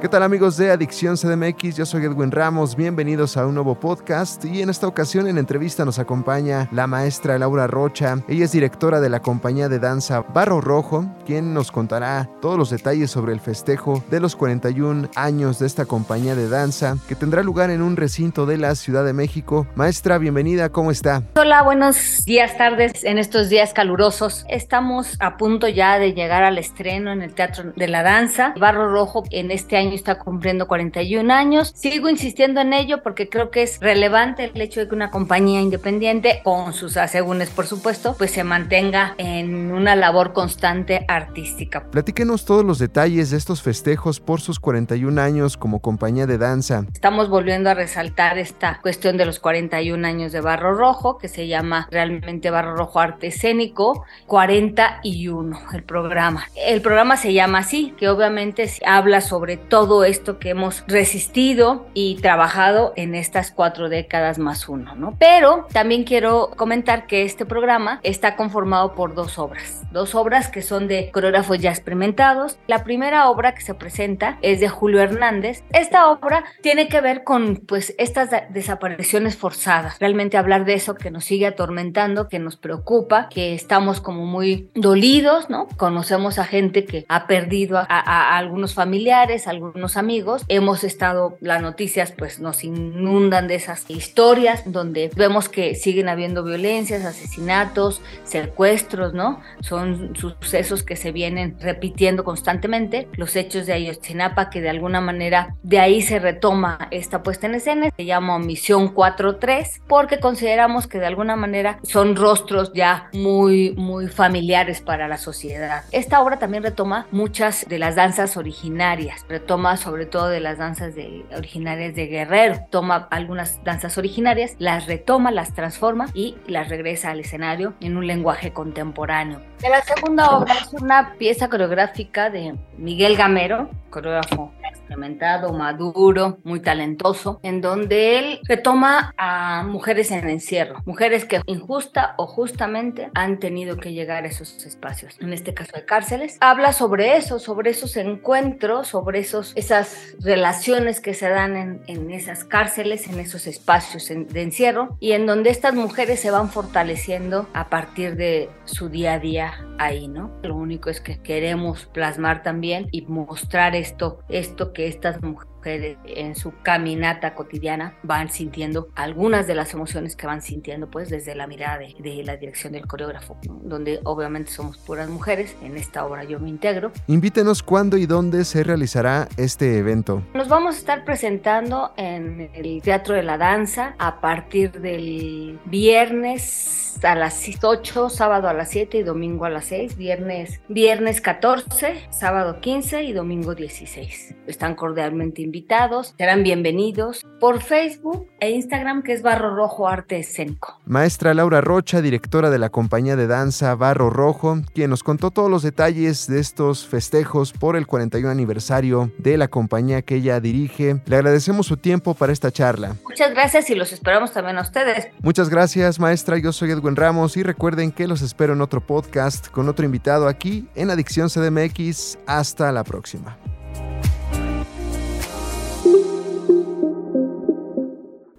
¿Qué tal amigos de Adicción CDMX? Yo soy Edwin Ramos, bienvenidos a un nuevo podcast y en esta ocasión en entrevista nos acompaña la maestra Laura Rocha. Ella es directora de la compañía de danza Barro Rojo, quien nos contará todos los detalles sobre el festejo de los 41 años de esta compañía de danza que tendrá lugar en un recinto de la Ciudad de México. Maestra, bienvenida, ¿cómo está? Hola, buenos días, tardes en estos días calurosos. Estamos a punto ya de llegar al estreno en el Teatro de la Danza. Barro Rojo en este año está cumpliendo 41 años. Sigo insistiendo en ello porque creo que es relevante el hecho de que una compañía independiente, con sus asegúnes por supuesto, pues se mantenga en una labor constante artística. Platíquenos todos los detalles de estos festejos por sus 41 años como compañía de danza. Estamos volviendo a resaltar esta cuestión de los 41 años de Barro Rojo, que se llama realmente Barro Rojo Arte Escénico, 41 el programa. El programa se llama así, que obviamente habla sobre todo todo esto que hemos resistido y trabajado en estas cuatro décadas más uno, ¿no? Pero también quiero comentar que este programa está conformado por dos obras, dos obras que son de coreógrafos ya experimentados. La primera obra que se presenta es de Julio Hernández. Esta obra tiene que ver con pues estas desapariciones forzadas, realmente hablar de eso que nos sigue atormentando, que nos preocupa, que estamos como muy dolidos, ¿no? Conocemos a gente que ha perdido a, a, a algunos familiares, algunos unos amigos, hemos estado, las noticias pues nos inundan de esas historias donde vemos que siguen habiendo violencias, asesinatos, secuestros, ¿no? Son sucesos que se vienen repitiendo constantemente. Los hechos de Ayotzinapa que de alguna manera de ahí se retoma esta puesta en escena, se llama Misión 4.3 porque consideramos que de alguna manera son rostros ya muy, muy familiares para la sociedad. Esta obra también retoma muchas de las danzas originarias, retoma toma sobre todo de las danzas de, originarias de Guerrero, toma algunas danzas originarias, las retoma, las transforma y las regresa al escenario en un lenguaje contemporáneo. La segunda obra es una pieza coreográfica de Miguel Gamero, coreógrafo experimentado, maduro, muy talentoso, en donde él retoma a mujeres en encierro, mujeres que injusta o justamente han tenido que llegar a esos espacios, en este caso de cárceles. Habla sobre eso, sobre esos encuentros, sobre esos, esas relaciones que se dan en, en esas cárceles, en esos espacios de encierro, y en donde estas mujeres se van fortaleciendo a partir de su día a día ahí, ¿no? Lo único es que queremos plasmar también y mostrar esto, esto que estas mujeres en su caminata cotidiana van sintiendo algunas de las emociones que van sintiendo pues desde la mirada de, la dirección del coreógrafo, donde obviamente somos puras mujeres, en esta obra yo me integro. Invítenos cuándo y dónde se realizará este evento. Nos vamos a estar presentando en el Teatro de la Danza a partir del viernes a las 8, sábado a las 7 y domingo a las 6, viernes, viernes 14, sábado 15 y domingo 16. Están cordialmente invitados, serán bienvenidos por Facebook e Instagram que es Barro Rojo Arte Escénico. Maestra Laura Rocha, directora de la compañía de danza Barro Rojo, quien nos contó todos los detalles de estos festejos por el 41 aniversario de la compañía que ella dirige. Le agradecemos su tiempo para esta charla. Muchas gracias y los esperamos también a ustedes. Muchas gracias, maestra. Yo soy Edwin Ramos y recuerden que los espero en otro podcast con otro invitado aquí en Adicción CDMX. Hasta la próxima.